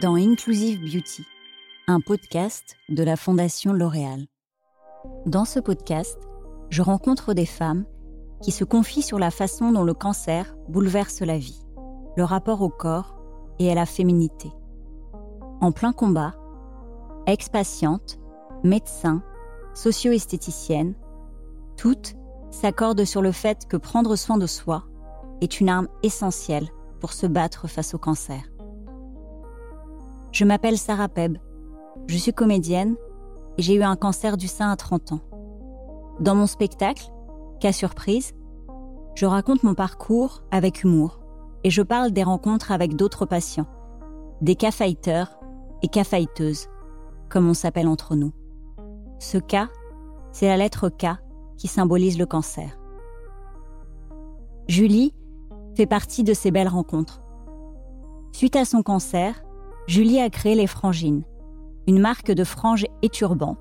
dans Inclusive Beauty, un podcast de la Fondation L'Oréal. Dans ce podcast, je rencontre des femmes qui se confient sur la façon dont le cancer bouleverse la vie, le rapport au corps et à la féminité. En plein combat, ex-patientes, médecins, socio-esthéticiennes, toutes s'accordent sur le fait que prendre soin de soi est une arme essentielle pour se battre face au cancer. Je m'appelle Sarah Peb, je suis comédienne et j'ai eu un cancer du sein à 30 ans. Dans mon spectacle, Cas surprise, je raconte mon parcours avec humour et je parle des rencontres avec d'autres patients, des cas fighters et cas fighteuses, comme on s'appelle entre nous. Ce cas, c'est la lettre K qui symbolise le cancer. Julie fait partie de ces belles rencontres. Suite à son cancer, Julie a créé les Frangines, une marque de franges et turbans,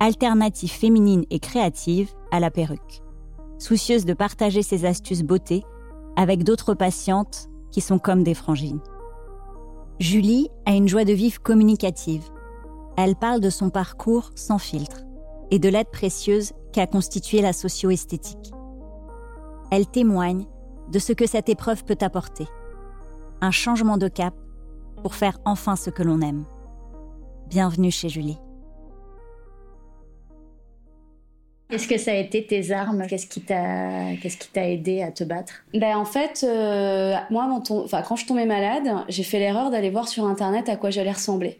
alternative féminine et créative à la perruque. Soucieuse de partager ses astuces beauté avec d'autres patientes qui sont comme des frangines. Julie a une joie de vivre communicative. Elle parle de son parcours sans filtre et de l'aide précieuse qu'a constitué la socio-esthétique. Elle témoigne de ce que cette épreuve peut apporter. Un changement de cap pour faire enfin ce que l'on aime. Bienvenue chez Julie. Est-ce que ça a été tes armes? Qu'est-ce qui t'a qu'est-ce qui t'a aidé à te battre? Ben en fait, euh, moi, enfin, quand je tombais malade, j'ai fait l'erreur d'aller voir sur internet à quoi j'allais ressembler.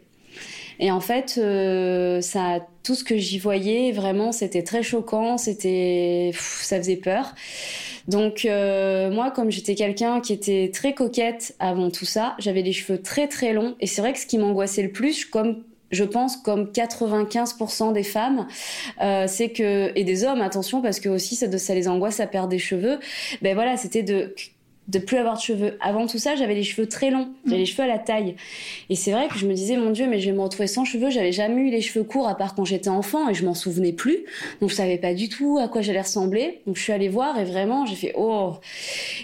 Et en fait, euh, ça, tout ce que j'y voyais, vraiment, c'était très choquant, c'était, ça faisait peur. Donc euh, moi, comme j'étais quelqu'un qui était très coquette avant tout ça, j'avais les cheveux très très longs. Et c'est vrai que ce qui m'angoissait le plus, comme je pense comme 95% des femmes, euh, c'est que et des hommes, attention parce que aussi ça, ça les angoisse à perdre des cheveux. Ben voilà, c'était de de plus avoir de cheveux. Avant tout ça, j'avais les cheveux très longs, j'avais les cheveux à la taille. Et c'est vrai que je me disais, mon Dieu, mais je vais me retrouver sans cheveux. J'avais jamais eu les cheveux courts à part quand j'étais enfant et je m'en souvenais plus. Donc je savais pas du tout à quoi j'allais ressembler. Donc je suis allée voir et vraiment, j'ai fait oh.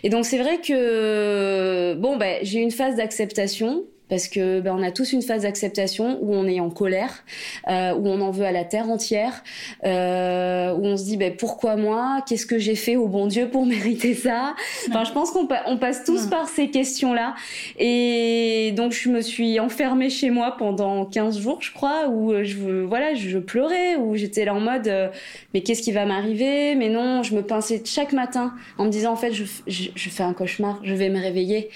Et donc c'est vrai que bon, ben j'ai eu une phase d'acceptation parce que ben, on a tous une phase d'acceptation où on est en colère, euh, où on en veut à la terre entière, euh, où on se dit ben, pourquoi moi, qu'est-ce que j'ai fait au bon Dieu pour mériter ça? Enfin, je pense qu'on on passe tous par ces questions-là. Et donc je me suis enfermée chez moi pendant 15 jours, je crois, où euh, je voilà, je pleurais, où j'étais là en mode euh, mais qu'est-ce qui va m'arriver? Mais non, je me pinçais chaque matin en me disant en fait je, je, je fais un cauchemar, je vais me réveiller.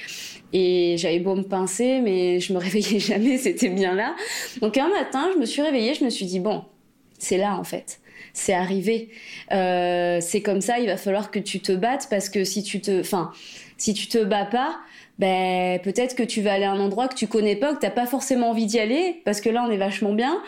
Et j'avais beau me pincer, mais je me réveillais jamais, c'était bien là. Donc un matin, je me suis réveillée, je me suis dit, bon, c'est là en fait. C'est arrivé. Euh, c'est comme ça, il va falloir que tu te battes parce que si tu te, enfin, si tu te bats pas, ben peut-être que tu vas aller à un endroit que tu connais pas, que t'as pas forcément envie d'y aller, parce que là on est vachement bien.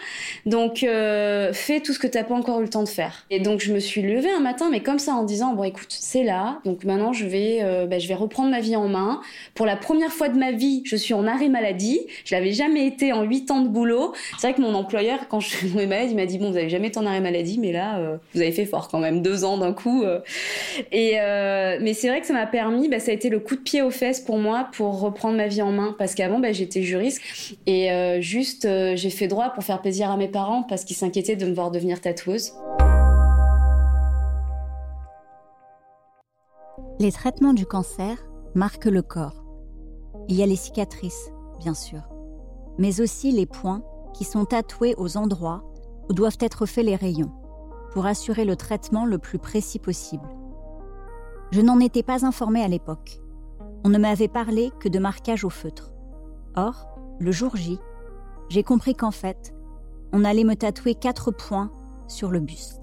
Donc euh, fais tout ce que t'as pas encore eu le temps de faire. Et donc je me suis levée un matin, mais comme ça en disant bon écoute c'est là, donc maintenant je vais euh, ben, je vais reprendre ma vie en main. Pour la première fois de ma vie, je suis en arrêt maladie. Je l'avais jamais été en huit ans de boulot. C'est vrai que mon employeur quand je suis tombée malade, il m'a dit bon vous avez jamais été en arrêt maladie, mais là euh, vous avez fait fort quand même deux ans d'un coup. Et mais c'est vrai que ça m'a permis, ben, ça a été le coup de pied aux fesses pour moi pour reprendre ma vie en main parce qu'avant bah, j'étais juriste et euh, juste euh, j'ai fait droit pour faire plaisir à mes parents parce qu'ils s'inquiétaient de me voir devenir tatoueuse. Les traitements du cancer marquent le corps. Il y a les cicatrices, bien sûr, mais aussi les points qui sont tatoués aux endroits où doivent être faits les rayons pour assurer le traitement le plus précis possible. Je n'en étais pas informée à l'époque on ne m'avait parlé que de marquage au feutre. Or, le jour J, j'ai compris qu'en fait, on allait me tatouer quatre points sur le buste.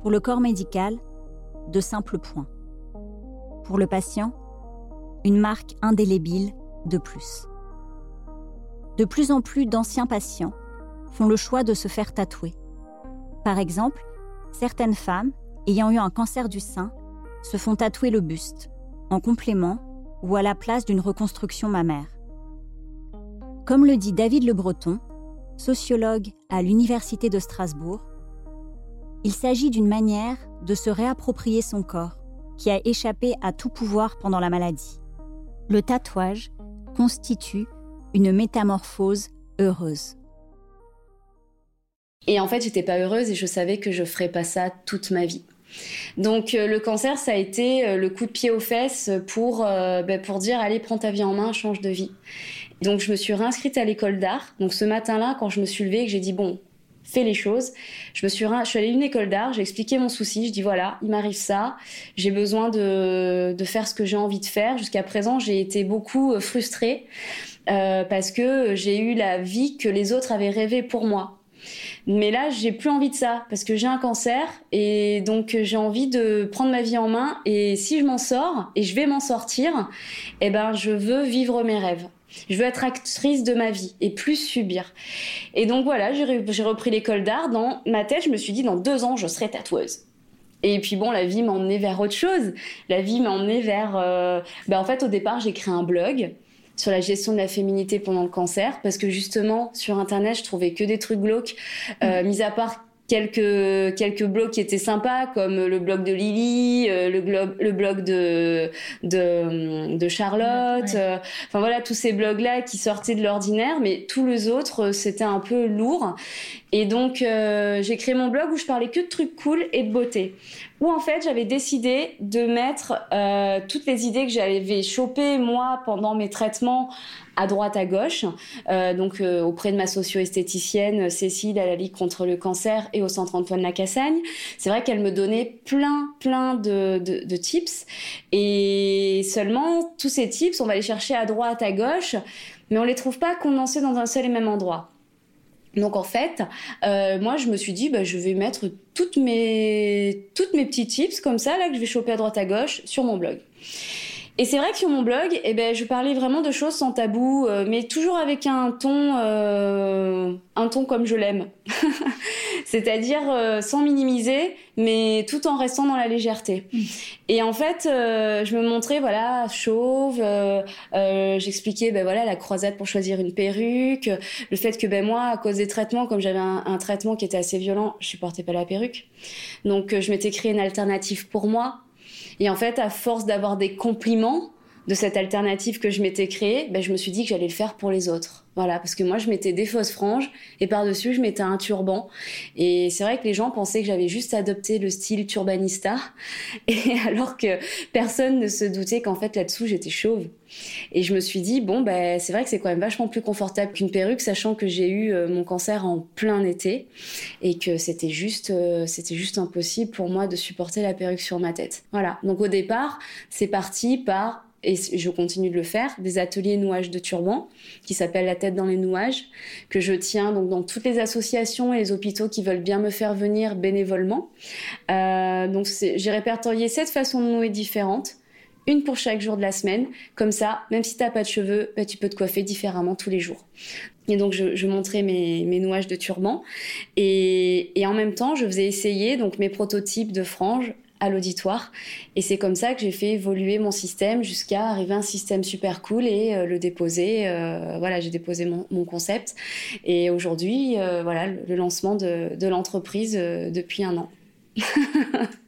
Pour le corps médical, de simples points. Pour le patient, une marque indélébile de plus. De plus en plus d'anciens patients font le choix de se faire tatouer. Par exemple, certaines femmes ayant eu un cancer du sein se font tatouer le buste en complément ou à la place d'une reconstruction mammaire. Comme le dit David Le Breton, sociologue à l'Université de Strasbourg, il s'agit d'une manière de se réapproprier son corps qui a échappé à tout pouvoir pendant la maladie. Le tatouage constitue une métamorphose heureuse. Et en fait, j'étais pas heureuse et je savais que je ferais pas ça toute ma vie. Donc euh, le cancer, ça a été euh, le coup de pied aux fesses pour, euh, ben, pour dire allez, prends ta vie en main, change de vie. Donc je me suis réinscrite à l'école d'art. Donc ce matin-là, quand je me suis levée, que j'ai dit bon, fais les choses, je me suis, je suis allée à une école d'art, j'ai expliqué mon souci, je dis voilà, il m'arrive ça, j'ai besoin de, de faire ce que j'ai envie de faire. Jusqu'à présent, j'ai été beaucoup frustrée parce que j'ai eu la vie que les autres avaient rêvé pour moi. Mais là, j'ai plus envie de ça parce que j'ai un cancer et donc j'ai envie de prendre ma vie en main. Et si je m'en sors et je vais m'en sortir, eh ben, je veux vivre mes rêves. Je veux être actrice de ma vie et plus subir. Et donc voilà, j'ai repris l'école d'art. Dans ma tête, je me suis dit, dans deux ans, je serai tatoueuse. Et puis bon, la vie m'a emmenée vers autre chose. La vie m'a emmenée vers... Euh... Ben, en fait, au départ, j'ai créé un blog sur la gestion de la féminité pendant le cancer, parce que justement, sur Internet, je trouvais que des trucs glauques, euh, mis à part quelques quelques blogs qui étaient sympas comme le blog de Lily, euh, le blog le blog de de, de Charlotte, euh, enfin voilà tous ces blogs là qui sortaient de l'ordinaire, mais tous les autres c'était un peu lourd. Et donc j'ai créé mon blog où je parlais que de trucs cool et de beauté où en fait j'avais décidé de mettre euh, toutes les idées que j'avais chopées moi pendant mes traitements à droite à gauche, euh, donc euh, auprès de ma socio-esthéticienne Cécile à la Ligue contre le cancer et au Centre Antoine Lacassagne. C'est vrai qu'elle me donnait plein plein de, de, de tips et seulement tous ces tips on va les chercher à droite à gauche, mais on les trouve pas condensés dans un seul et même endroit. Donc en fait, euh, moi je me suis dit, bah, je vais mettre toutes mes, toutes mes petits tips comme ça, là, que je vais choper à droite à gauche sur mon blog. Et c'est vrai que sur mon blog, eh ben, je parlais vraiment de choses sans tabou, euh, mais toujours avec un ton, euh, un ton comme je l'aime. C'est-à-dire euh, sans minimiser, mais tout en restant dans la légèreté. Mm. Et en fait, euh, je me montrais, voilà, chauve. Euh, j'expliquais, ben voilà, la croisade pour choisir une perruque, le fait que ben moi, à cause des traitements, comme j'avais un, un, traitement qui était assez violent, je supportais pas la perruque. Donc, je m'étais créé une alternative pour moi et en fait, à force d'avoir des compliments de cette alternative que je m'étais créée, ben, je me suis dit que j'allais le faire pour les autres. Voilà, parce que moi, je mettais des fausses franges et par-dessus, je mettais un turban. Et c'est vrai que les gens pensaient que j'avais juste adopté le style turbanista, et alors que personne ne se doutait qu'en fait, là-dessous, j'étais chauve. Et je me suis dit, bon, ben, c'est vrai que c'est quand même vachement plus confortable qu'une perruque, sachant que j'ai eu euh, mon cancer en plein été et que c'était juste, euh, c'était juste impossible pour moi de supporter la perruque sur ma tête. Voilà. Donc au départ, c'est parti par et je continue de le faire, des ateliers nouage de turban qui s'appellent La tête dans les nouages, que je tiens donc dans toutes les associations et les hôpitaux qui veulent bien me faire venir bénévolement. Euh, donc j'ai répertorié sept façons de nouer différentes, une pour chaque jour de la semaine. Comme ça, même si t'as pas de cheveux, bah, tu peux te coiffer différemment tous les jours. Et donc je, je montrais mes, mes, nouages de turban et, et en même temps je faisais essayer donc mes prototypes de franges à l'auditoire. Et c'est comme ça que j'ai fait évoluer mon système jusqu'à arriver à un système super cool et euh, le déposer. Euh, voilà, j'ai déposé mon, concept. Et aujourd'hui, euh, voilà, le, lancement de, l'entreprise depuis un an.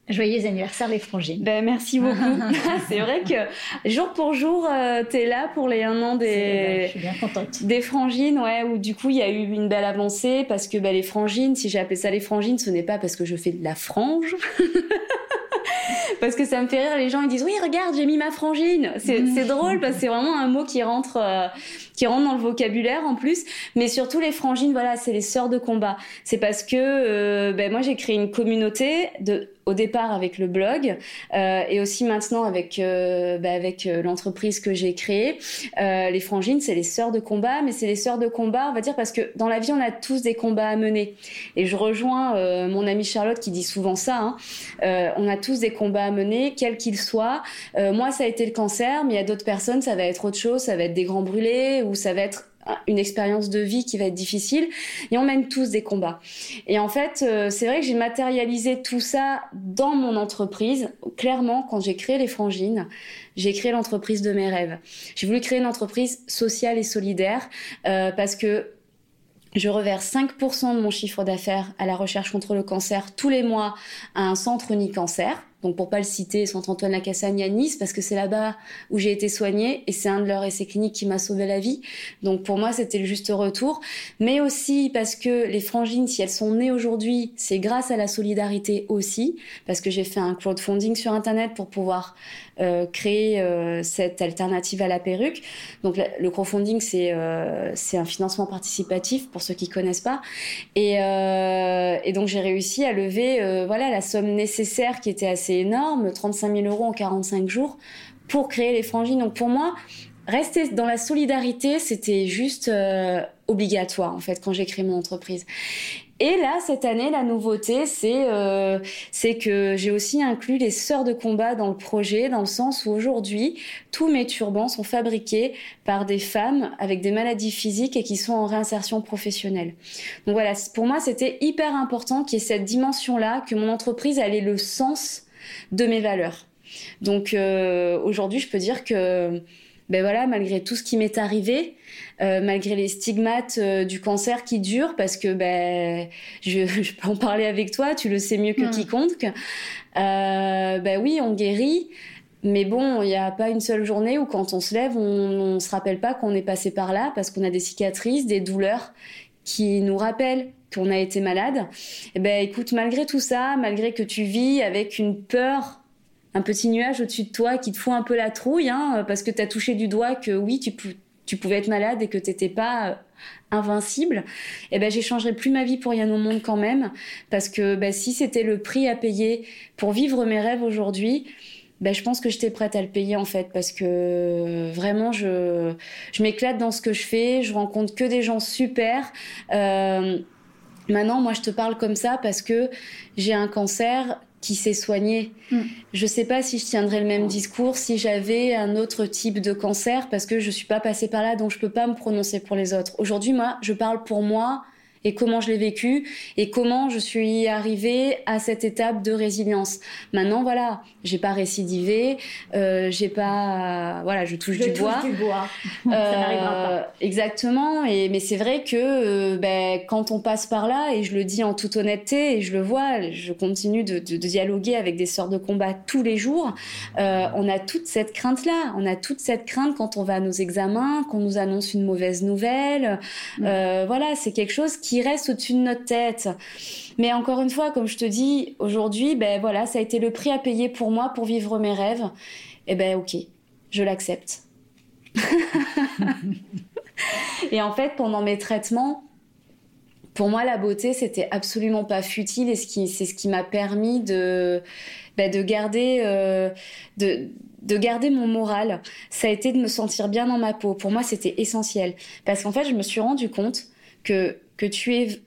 Joyeux anniversaire les frangines. Ben, merci beaucoup. c'est vrai que jour pour jour, euh, tu es là pour les un an des, bien contente. des frangines, ouais, où du coup il y a eu une belle avancée parce que ben, les frangines, si j'ai appelé ça les frangines, ce n'est pas parce que je fais de la frange. parce que ça me fait rire, les gens ils disent oui regarde j'ai mis ma frangine, c'est mmh. drôle parce que c'est vraiment un mot qui rentre euh, qui rentre dans le vocabulaire en plus, mais surtout les frangines voilà c'est les sœurs de combat, c'est parce que euh, ben, moi j'ai créé une communauté de au départ avec le blog euh, et aussi maintenant avec euh, bah, avec euh, l'entreprise que j'ai créée. Euh, les frangines, c'est les sœurs de combat, mais c'est les sœurs de combat, on va dire, parce que dans la vie, on a tous des combats à mener. Et je rejoins euh, mon amie Charlotte qui dit souvent ça. Hein. Euh, on a tous des combats à mener, quels qu'ils soient. moi, ça a été le cancer, mais il y a d'autres personnes, ça va être autre chose, ça va être des grands brûlés ou ça va être une expérience de vie qui va être difficile et on mène tous des combats. Et en fait, euh, c'est vrai que j'ai matérialisé tout ça dans mon entreprise. Clairement, quand j'ai créé les frangines, j'ai créé l'entreprise de mes rêves. J'ai voulu créer une entreprise sociale et solidaire euh, parce que je reverse 5% de mon chiffre d'affaires à la recherche contre le cancer tous les mois à un centre unique cancer Donc pour pas le citer, Saint-Antoine-la-Cassagne à Nice, parce que c'est là-bas où j'ai été soignée et c'est un de leurs essais cliniques qui m'a sauvé la vie. Donc pour moi, c'était le juste retour. Mais aussi parce que les frangines, si elles sont nées aujourd'hui, c'est grâce à la solidarité aussi, parce que j'ai fait un crowdfunding sur Internet pour pouvoir euh, créer euh, cette alternative à la perruque. Donc le crowdfunding, c'est euh, c'est un financement participatif pour ceux qui connaissent pas. Et, et donc j'ai réussi à lever voilà la somme nécessaire qui était assez énorme, 35 000 euros en 45 jours pour créer les frangines. Donc pour moi, rester dans la solidarité, c'était juste obligatoire en fait quand j'ai créé mon entreprise. Et là, cette année, la nouveauté, c'est euh, que j'ai aussi inclus les sœurs de combat dans le projet, dans le sens où aujourd'hui, tous mes turbans sont fabriqués par des femmes avec des maladies physiques et qui sont en réinsertion professionnelle. Donc voilà, pour moi, c'était hyper important qu'il y ait cette dimension-là, que mon entreprise ait le sens de mes valeurs. Donc euh, aujourd'hui, je peux dire que ben voilà, malgré tout ce qui m'est arrivé, euh, malgré les stigmates euh, du cancer qui durent, parce que ben je, je, peux en parler avec toi, tu le sais mieux que hmm. quiconque. Euh, ben oui, on guérit. Mais bon, il n'y a pas une seule journée où quand on se lève, on ne se rappelle pas qu'on est passé par là parce qu'on a des cicatrices, des douleurs qui nous rappellent qu'on a été malade. Et eh ben écoute, malgré tout ça, malgré que tu vis avec une peur un petit nuage au-dessus de toi qui te fout un peu la trouille, hein, parce que tu as touché du doigt que oui, tu, pouvais être malade et que t'étais pas euh, invincible, eh ben j'échangerais plus ma vie pour rien au monde quand même, parce que ben, si c'était le prix à payer pour vivre mes rêves aujourd'hui, ben, je pense que j'étais prête à le payer en fait, parce que vraiment je, je m'éclate dans ce que je fais, je rencontre que des gens super. Euh, maintenant, moi, je te parle comme ça parce que j'ai un cancer qui s'est soigné. Mm. Je sais pas si je tiendrais le même discours si j'avais un autre type de cancer parce que je suis pas passée par là, donc je peux pas me prononcer pour les autres. Aujourd'hui, moi, je parle pour moi et comment je l'ai vécu et comment je suis arrivée à cette étape de résilience. Maintenant, voilà, j'ai pas récidivé, euh, j'ai pas, voilà, je touche je du bois. Du bois. Ça n'arrivera pas. Euh, exactement. Et mais c'est vrai que euh, ben, quand on passe par là, et je le dis en toute honnêteté, et je le vois, je continue de, de, de dialoguer avec des sœurs de combat tous les jours. Euh, on a toute cette crainte là, on a toute cette crainte quand on va à nos examens, qu'on nous annonce une mauvaise nouvelle. Mm. Euh, voilà, c'est quelque chose qui qui reste au-dessus de notre tête. Mais encore une fois, comme je te dis, aujourd'hui, ben voilà, ça a été le prix à payer pour moi pour vivre mes rêves. Et eh ben ok, je l'accepte. et en fait, pendant mes traitements, pour moi, la beauté, c'était absolument pas futile et c'est ce qui m'a permis de, ben, de garder, euh, de, de garder mon moral. Ça a été de me sentir bien dans ma peau. Pour moi, c'était essentiel parce qu'en fait, je me suis rendu compte que que tu aies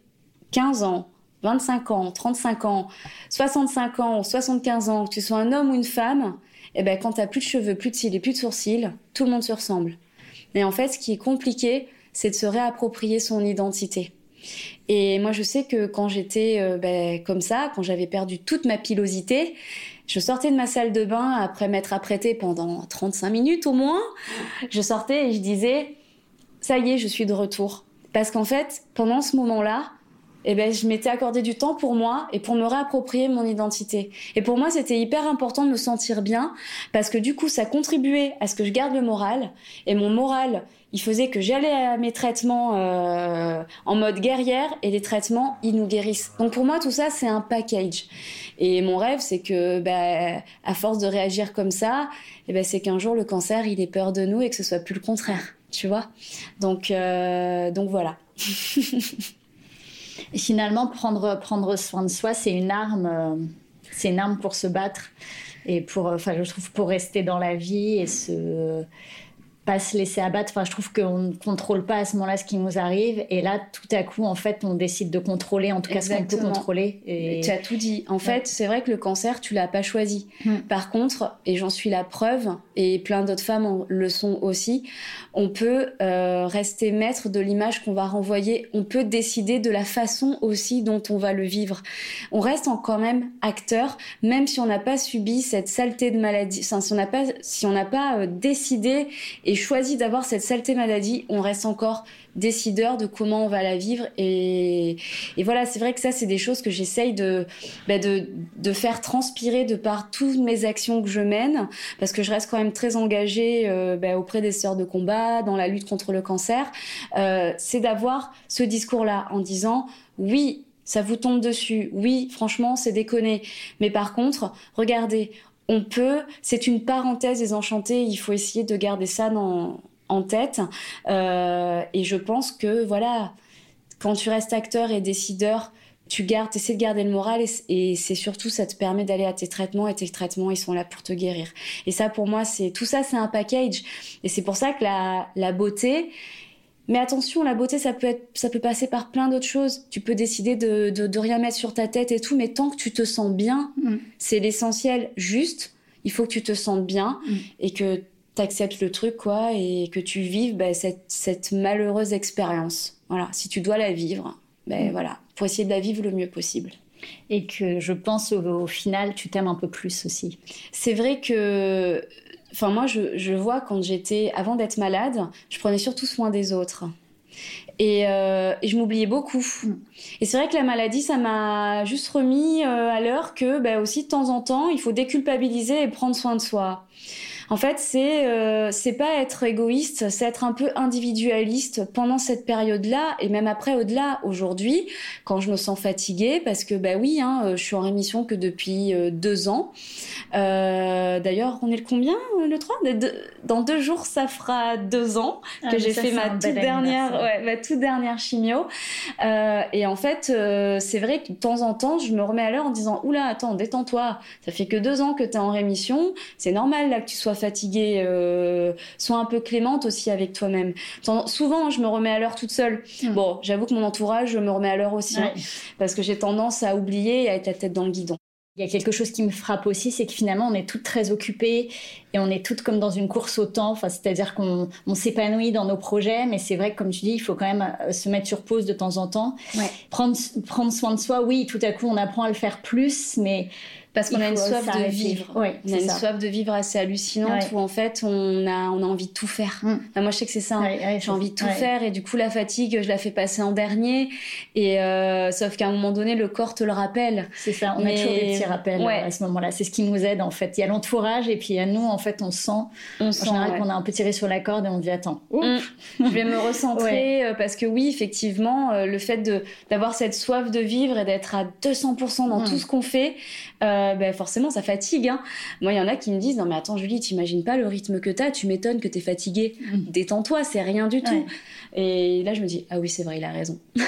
15 ans, 25 ans, 35 ans, 65 ans ou 75 ans, que tu sois un homme ou une femme, eh ben, quand tu n'as plus de cheveux, plus de cils et plus de sourcils, tout le monde se ressemble. Et en fait, ce qui est compliqué, c'est de se réapproprier son identité. Et moi, je sais que quand j'étais euh, ben, comme ça, quand j'avais perdu toute ma pilosité, je sortais de ma salle de bain après m'être apprêtée pendant 35 minutes au moins. Je sortais et je disais, ça y est, je suis de retour. Parce qu'en fait, pendant ce moment-là, eh ben, je m'étais accordé du temps pour moi et pour me réapproprier mon identité. Et pour moi, c'était hyper important de me sentir bien parce que du coup, ça contribuait à ce que je garde le moral. Et mon moral, il faisait que j'allais à mes traitements euh, en mode guerrière et les traitements, ils nous guérissent. Donc pour moi, tout ça, c'est un package. Et mon rêve, c'est que, bah, à force de réagir comme ça, eh ben, c'est qu'un jour, le cancer, il ait peur de nous et que ce soit plus le contraire tu vois. Donc, euh, donc voilà. Finalement, prendre, prendre soin de soi, c'est une arme, euh, c'est une arme pour se battre et pour, enfin, je trouve, pour rester dans la vie et se pas se laisser abattre. Enfin, je trouve qu'on ne contrôle pas à ce moment-là ce qui nous arrive. Et là, tout à coup, en fait, on décide de contrôler, en tout cas ce qu'on peut contrôler. Et... Tu as tout dit. En fait, c'est vrai que le cancer, tu l'as pas choisi. Hmm. Par contre, et j'en suis la preuve, et plein d'autres femmes le sont aussi, on peut euh, rester maître de l'image qu'on va renvoyer. On peut décider de la façon aussi dont on va le vivre. On reste en quand même acteur, même si on n'a pas subi cette saleté de maladie. Enfin, si on n'a pas, si on n'a pas euh, décidé et et choisit d'avoir cette saleté maladie, on reste encore décideur de comment on va la vivre. Et, voilà, c'est vrai que ça, c'est des choses que j'essaye de, bah de, faire transpirer de par toutes mes actions que je mène, parce que je reste quand même très engagée euh, bah, auprès des sœurs de combat, dans la lutte contre le cancer. Euh, c'est d'avoir ce discours-là en disant, oui, ça vous tombe dessus. Oui, franchement, c'est déconné. Mais par contre, regardez, on peut, c'est une parenthèse désenchantée, il faut essayer de garder ça dans, en tête. Euh, et je pense que, voilà, quand tu restes acteur et décideur, tu gardes, essaies de garder le moral et, c'est surtout, ça te permet d'aller à tes traitements et tes traitements, ils sont là pour te guérir. Et ça, pour moi, c'est tout ça, c'est un package. Et c'est pour ça que la, la beauté, mais attention, la beauté, ça peut, être, ça peut passer par plein d'autres choses. Tu peux décider de, de, de, rien mettre sur ta tête et tout, mais tant que tu te sens bien, mm. c'est l'essentiel. Juste, il faut que tu te sentes bien mm. et que tu acceptes le truc, quoi, et que tu vives bah, cette, cette, malheureuse expérience. Voilà, si tu dois la vivre, ben voilà, faut essayer de la vivre le mieux possible. Et que je pense au, au final, tu t'aimes un peu plus aussi. C'est vrai que Enfin, moi, je, vois quand j'étais, avant d'être malade, je prenais surtout soin des autres. Et, euh, je m'oubliais beaucoup. Mm. Et c'est vrai que la maladie, ça m'a juste remis euh, à l'heure que, bah, aussi de temps en temps, il faut déculpabiliser et prendre soin de soi. En fait, c'est euh, c'est pas être égoïste, c'est être un peu individualiste pendant cette période-là et même après au-delà. Aujourd'hui, quand je me sens fatiguée, parce que bah oui, hein, euh, je suis en rémission que depuis euh, deux ans. Euh, D'ailleurs, on est le combien le 3 Dans deux jours, ça fera deux ans ah, que j'ai fait ma toute dernière, ouais, ma toute dernière chimio. et en fait, c'est vrai que de temps en temps, je me remets à l'heure en disant oula, attends, détends-toi. Ça fait que deux ans que tu es en rémission. C'est normal là que tu sois fatiguée, euh, sois un peu clémente aussi avec toi-même. Souvent, je me remets à l'heure toute seule. Hmm. Bon, j'avoue que mon entourage me remet à l'heure aussi, hein, parce que j'ai tendance à oublier et à être la tête dans le guidon. Il y a quelque chose qui me frappe aussi, c'est que finalement, on est toutes très occupées et on est toutes comme dans une course au temps. Enfin, c'est-à-dire qu'on s'épanouit dans nos projets, mais c'est vrai que, comme tu dis, il faut quand même euh, se mettre sur pause de temps en temps. Prendre, prendre soin de soi, oui, tout à coup, on apprend à le faire plus, mais parce qu'on a une soif de vivre. on a une soif de vivre assez hallucinante où en fait on a on a envie de tout faire. Mm. moi je sais que c'est ça. Hein. J'ai envie de tout faire et du coup la fatigue je la fais passer en dernier et euh, sauf qu'à un moment donné le corps te le rappelle. C'est ça. On a toujours des petits rappels euh, à ce moment-là. C'est ce qui nous aide en fait. Il y a l'entourage et puis à nous en fait on sent. On sent qu'on a un peu tiré sur la corde et on dit attends. Mm. je vais me recentrer euh, parce que oui effectivement le fait d'avoir cette soif de vivre et d'être à 200% dans mm. tout ce qu'on fait. Euh, ben forcément ça fatigue. Hein. Moi, il y en a qui me disent non mais attends Julie, t'imagines pas le rythme que t'as, tu m'étonnes que t'es fatiguée. Mm. Détends-toi, c'est rien du tout. Et là je me dis ah oui c'est vrai, il a raison.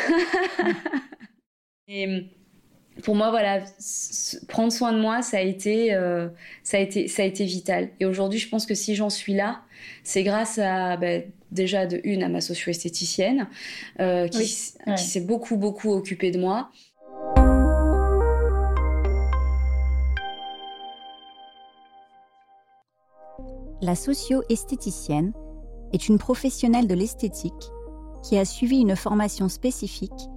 Et pour moi, voilà, prendre soin de moi, ça a été, euh, ça a été, ça a été vital. Et aujourd'hui, je pense que si j'en suis là, c'est grâce à ben, déjà de une à ma socio-esthéticienne euh, qui, qui s'est beaucoup beaucoup occupée de moi. La socio-esthéticienne est une professionnelle de l'esthétique qui a suivi une formation spécifique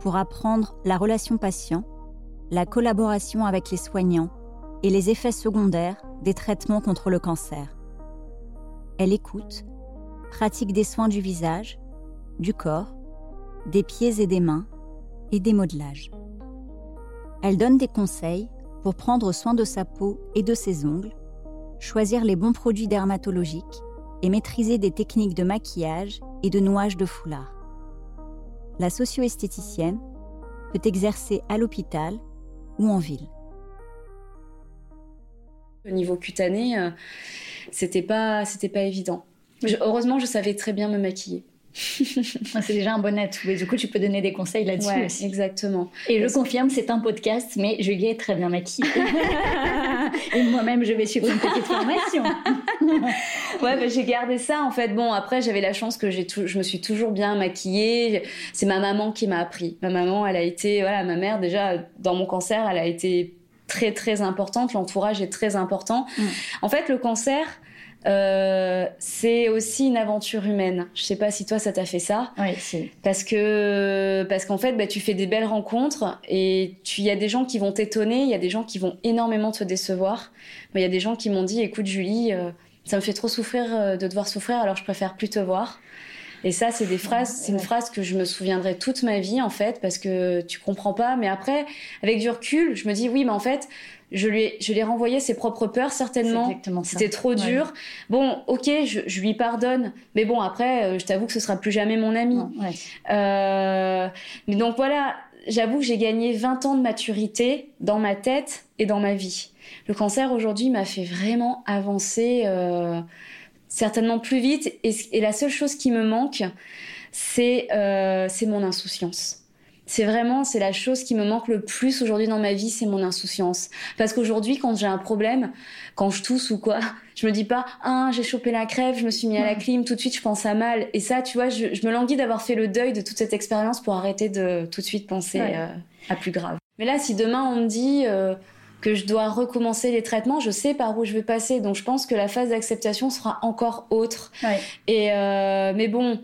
pour apprendre la relation patient, la collaboration avec les soignants et les effets secondaires des traitements contre le cancer. Elle écoute, pratique des soins du visage, du corps, des pieds et des mains et des modelages. Elle donne des conseils pour prendre soin de sa peau et de ses ongles choisir les bons produits dermatologiques et maîtriser des techniques de maquillage et de nouage de foulard. La socio-esthéticienne peut exercer à l'hôpital ou en ville. Au niveau cutané, euh, c'était pas, c'était pas évident. heureusement, je savais très bien me maquiller. c'est déjà un bon atout. du coup, tu peux donner des conseils là-dessus aussi. Exactement. Et je confirme, c'est un podcast, mais Julie est très bien maquillée. Et moi-même, je vais suivre une petite formation. ouais, bah, j'ai gardé ça en fait. Bon, après, j'avais la chance que j'ai je me suis toujours bien maquillée. C'est ma maman qui m'a appris. Ma maman, elle a été, voilà, ma mère déjà dans mon cancer, elle a été très très importante. L'entourage est très important. Mm. En fait, le cancer euh, c'est aussi une aventure humaine. Je sais pas si toi ça t'a fait ça. Oui, si. Parce que parce qu'en fait, bah, tu fais des belles rencontres et il y a des gens qui vont t'étonner, il y a des gens qui vont énormément te décevoir. Mais il y a des gens qui m'ont dit, écoute Julie, euh, Ça me fait trop souffrir de devoir souffrir, alors je préfère plus te voir. Et ça, c'est des phrases, c'est une phrase que je me souviendrai toute ma vie en fait, parce que tu comprends pas. Mais après, avec du recul, je me dis oui, mais en fait, je lui, ai, je lui ai renvoyé ses propres peurs certainement. C'était trop dur. Bon, ok, je, je, lui pardonne, mais bon après, euh, je t'avoue que ce sera plus jamais mon ami. Euh, mais donc voilà, j'avoue que j'ai gagné 20 ans de maturité dans ma tête et dans ma vie. Le cancer aujourd'hui m'a fait vraiment avancer. Euh, certainement plus vite. Et, la seule chose qui me manque, c'est euh, mon insouciance. C'est vraiment, c'est la chose qui me manque le plus aujourd'hui dans ma vie, c'est mon insouciance. Parce qu'aujourd'hui, quand j'ai un problème, quand je tousse ou quoi, je me dis pas, ah, j'ai chopé la crève, je me suis mis à la clim, tout de suite je pense à mal. Et ça, tu vois, je, me languis d'avoir fait le deuil de toute cette expérience pour arrêter de tout de suite penser euh, à plus grave. Mais là, si demain on me dit, euh, que je dois recommencer les traitements, je sais par où je vais passer. Donc je pense que la phase d'acceptation sera encore autre. Et euh, mais bon,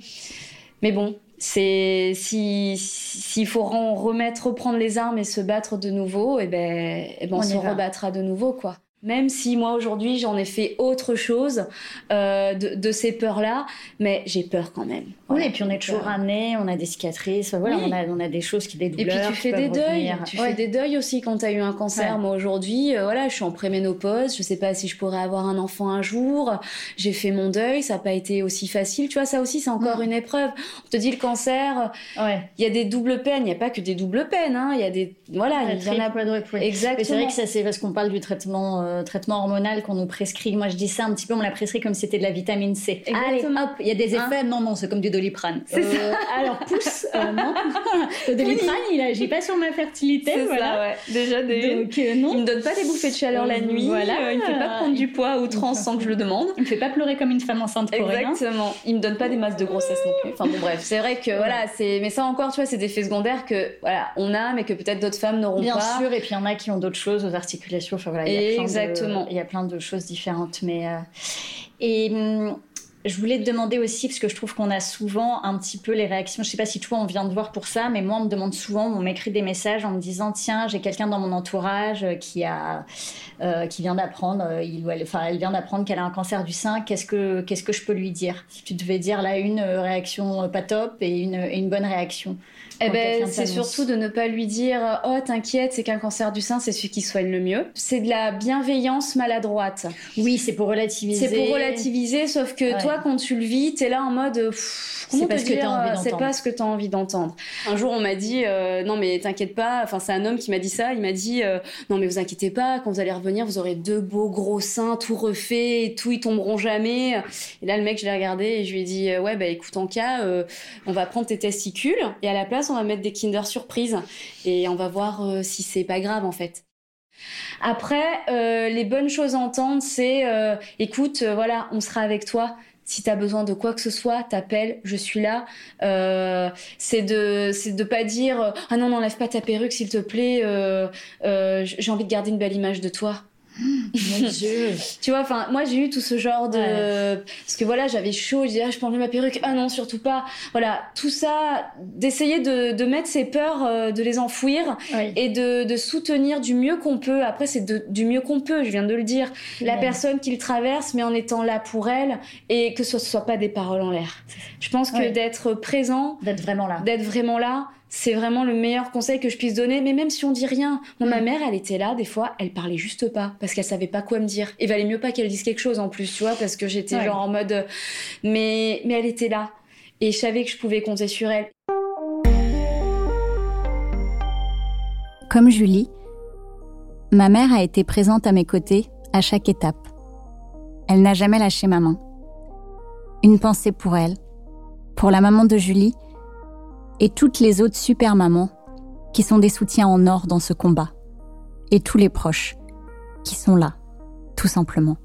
mais bon, c'est si s'il faut remettre, reprendre les armes et se battre de nouveau, et eh ben, eh ben on, se rebattra de nouveau quoi. Même si moi aujourd'hui j'en ai fait autre chose euh, de, de, ces peurs-là, mais j'ai peur quand même. Oui, et puis on est toujours amené, on a des cicatrices, voilà, on, a, on a des choses qui des douleurs. Et puis tu fais des deuils, tu fais des deuils aussi quand tu as eu un cancer. Moi aujourd'hui, euh, voilà, je suis en préménopause, je sais pas si je pourrais avoir un enfant un jour. J'ai fait mon deuil, ça n'a pas été aussi facile. Tu vois, ça aussi c'est encore mm. une épreuve. On te dit le cancer, il y a des doubles peines, il n'y a pas que des doubles peines, hein. il y a des voilà, il y, en a. Exactement. C'est vrai que ça c'est parce qu'on parle du traitement. Euh, traitement hormonal qu'on nous prescrit. Moi, je dis ça un petit peu, on me l'a prescrit comme si c'était de la vitamine C. Allez, hop, il y a des hein effets. non, non, c'est comme du doliprane. C'est ça. Euh, alors, pousse, euh, non. Le doliprane, il agit pas sur ma fertilité. Voilà. Ça, ouais. Déjà, des... Donc, non. Il me donne pas des bouffées de chaleur la nuit. Voilà. il me fait pas prendre du poids outrance sans que je le demande. Il me fait pas pleurer comme une femme enceinte pour Exactement. Il me donne pas des masses de grossesse non plus. Enfin bon, bref, c'est vrai que voilà, c'est. Mais ça encore, tu vois, c'est des effets secondaires que voilà, on a, mais que peut-être d'autres femmes n'auront pas. Bien sûr, et puis il y en a qui ont d'autres choses aux articulations. Enfin voilà, il y a Exactement. Il y a plein de choses différentes. Mais, euh, et hum, je voulais te demander aussi, parce que je trouve qu'on a souvent un petit peu les réactions. Je sais pas si toi on vient de voir pour ça, mais moi on me demande souvent, on m'écrit des messages en me disant tiens j'ai quelqu'un dans mon entourage qui a, euh, qui vient d'apprendre, euh, il elle, enfin elle vient d'apprendre qu'elle a un cancer du sein. Qu'est-ce que qu'est-ce que je peux lui dire? Si tu devais dire là une réaction pas top et une, une bonne réaction. Eh ben, c'est surtout de ne pas lui dire Oh, t'inquiète, c'est qu'un cancer du sein, c'est celui qui soigne le mieux. C'est de la bienveillance maladroite. Oui, c'est pour relativiser. C'est pour relativiser, sauf que toi, quand tu le vis, t'es là en mode c'est pas, ce que euh, c'est pas ce que tu as envie d'entendre. Un jour, on m'a dit euh, Non, mais t'inquiète pas. Enfin, c'est un homme qui m'a dit ça. Il m'a dit euh, Non, mais vous inquiétez pas, quand vous allez revenir, vous aurez deux beaux gros seins, tout refait, et tout, ils tomberont jamais. Et là, le mec, je l'ai regardé et je lui ai dit Ouais, bah écoute, en cas, on va prendre tes testicules et à la place, on va mettre des Kinder Surprise et on va voir euh, si c'est pas grave en fait. Après, euh, les bonnes choses à entendre, c'est euh, écoute, voilà, on sera avec toi. Si tu as besoin de quoi que ce soit, t'appelles, je suis là. c'est de c'est de pas dire ah non n'enlève pas ta perruque s'il te plaît. j'ai envie de garder une belle image de toi. Mon Dieu. tu vois, enfin, moi j'ai eu tout ce genre de. Parce que voilà, j'avais chaud, je disais, ah, je peux enlever ma perruque. Ah non, surtout pas. Voilà, tout ça, d'essayer de, de, mettre ses peurs, euh, de les enfouir et de, de, soutenir du mieux qu'on peut. Après, c'est du mieux qu'on peut, je viens de le dire. La personne qui le traverse, mais en étant là pour elle et que ce soit pas des paroles en l'air. Je pense que d'être présent. D'être vraiment là. D'être vraiment là c'est vraiment le meilleur conseil que je puisse donner. Mais même si on dit rien, ma mm. mère, elle était là, des fois, elle parlait juste pas parce qu'elle savait pas quoi me dire. Et valait mieux pas qu'elle dise quelque chose en plus, tu vois, parce que j'étais genre en mode. Mais, mais elle était là. Et je savais que je pouvais compter sur elle. Comme Julie, ma mère a été présente à mes côtés à chaque étape. Elle n'a jamais lâché ma main. Une pensée pour elle, pour la maman de Julie et toutes les autres super mamans qui sont des soutiens en or dans ce combat. Et tous les proches qui sont là, tout simplement.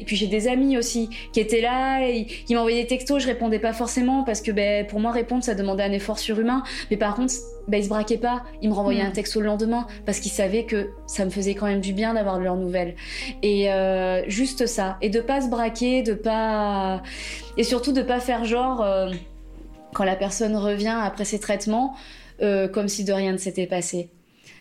Et puis j'ai des amis aussi qui étaient là, et qui m'envoyaient des textos, je répondais pas forcément parce que ben, pour moi répondre ça demandait un effort surhumain. Mais par contre, ben, ils se braquaient pas, ils me renvoyaient un hmm. texto le lendemain parce qu'ils savaient que ça me faisait quand même du bien d'avoir de leurs nouvelles. Et euh, juste ça, et de pas se braquer, de pas et surtout de pas faire genre. Euh, quand la personne revient après ses traitements, euh, comme si de rien ne s'était passé.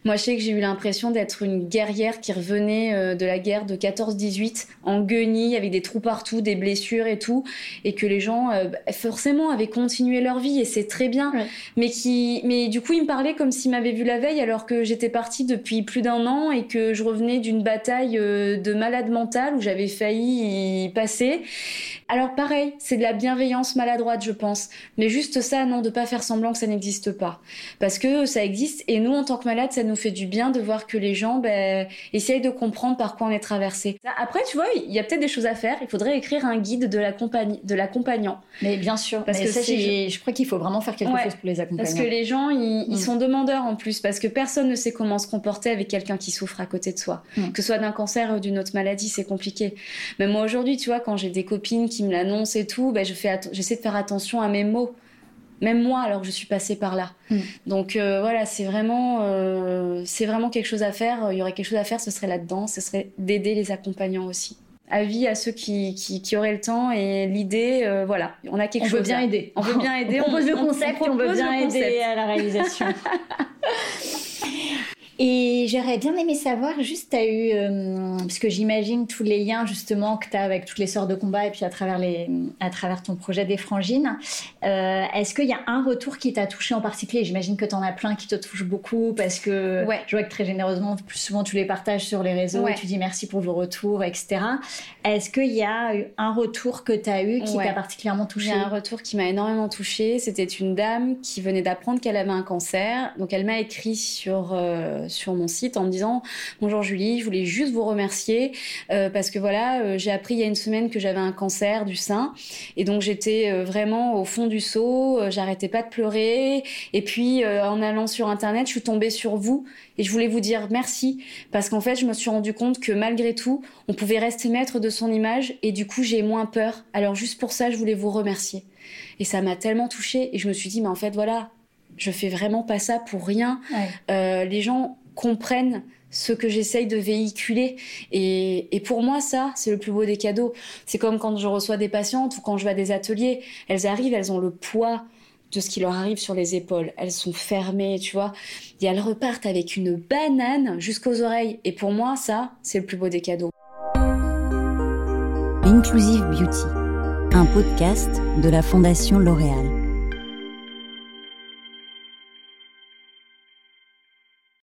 Moi, je sais que j'ai eu l'impression d'être une guerrière qui revenait euh, de la guerre de 14-18 en guenille avec des trous partout, des blessures et tout, et que les gens euh, bah, forcément avaient continué leur vie et c'est très bien. Mais qui, mais du coup, ils me parlaient comme s'ils m'avaient vu la veille alors que j'étais partie depuis plus d'un an et que je revenais d'une bataille euh, de malade mentale où j'avais failli y passer. Alors pareil, c'est de la bienveillance maladroite, je pense. Mais juste ça, non, de pas faire semblant que ça n'existe pas. Parce que ça existe et nous, en tant que malades, ça nous fait du bien de voir que les gens ben, essayent de comprendre par quoi on est traversé. Après, tu vois, il y a peut-être des choses à faire. Il faudrait écrire un guide de l'accompagnant. Mais bien sûr, parce que ça, je crois qu'il faut vraiment faire quelque chose pour les accompagner. Parce que les gens, ils, mm. sont demandeurs en plus, parce que personne ne sait comment se comporter avec quelqu'un qui souffre à côté de soi. Mm. Que ce soit d'un cancer ou d'une autre maladie, c'est compliqué. Mais moi, aujourd'hui, tu vois, quand j'ai des copines qui me l'annoncent et tout, ben, je j'essaie de faire attention à mes mots même moi alors que je suis passée par là. Mm. Donc euh, voilà, c'est vraiment, euh, c'est vraiment quelque chose à faire. Il y aurait quelque chose à faire, ce serait là-dedans, ce serait d'aider les accompagnants aussi. Avis à ceux qui, qui, auraient le temps et l'idée, euh, voilà, on a quelque chose. On veut bien aider. On veut bien aider. on, pose le concept on, on veut bien aider à la réalisation. Et j'aurais bien aimé savoir, juste, tu as eu, euh, parce que j'imagine tous les liens justement que tu as avec toutes les sortes de combat et puis à travers, les, à travers ton projet des frangines, euh, est-ce qu'il y a un retour qui t'a touché en particulier? J'imagine que tu en as plein qui te touchent beaucoup parce que je vois que très généreusement, plus souvent tu les partages sur les réseaux et tu dis merci pour vos retours, etc. Est-ce qu'il y a eu un retour que tu as eu qui t'a particulièrement touché? Il y a un retour qui m'a énormément touché. C'était une dame qui venait d'apprendre qu'elle avait un cancer. Donc elle m'a écrit sur. Euh, sur mon site en me disant bonjour Julie, je voulais juste vous remercier euh, parce que voilà, euh, j'ai appris il y a une semaine que j'avais un cancer du sein. Et donc j'étais euh, vraiment au fond du seau, j'arrêtais pas de pleurer. Et puis en allant sur internet, je suis tombée sur vous. Et je voulais vous dire merci parce qu'en fait, je me suis rendu compte que malgré tout, on pouvait rester maître de son image. Et du coup, j'ai moins peur. Alors juste pour ça, je voulais vous remercier. Et ça m'a tellement touchée. Et je me suis dit mais en fait voilà, je fais vraiment pas ça pour rien. les gens comprennent ce que j'essaye de véhiculer. Et, pour moi, ça, c'est le plus beau des cadeaux. C'est comme quand je reçois des patientes ou quand je vais à des ateliers. Elles arrivent, elles ont le poids de ce qui leur arrive sur les épaules. Elles sont fermées, tu vois. Et elles repartent avec une banane jusqu'aux oreilles. Et pour moi, ça, c'est le plus beau des cadeaux. Inclusive Beauty, un podcast de la Fondation L'Oréal.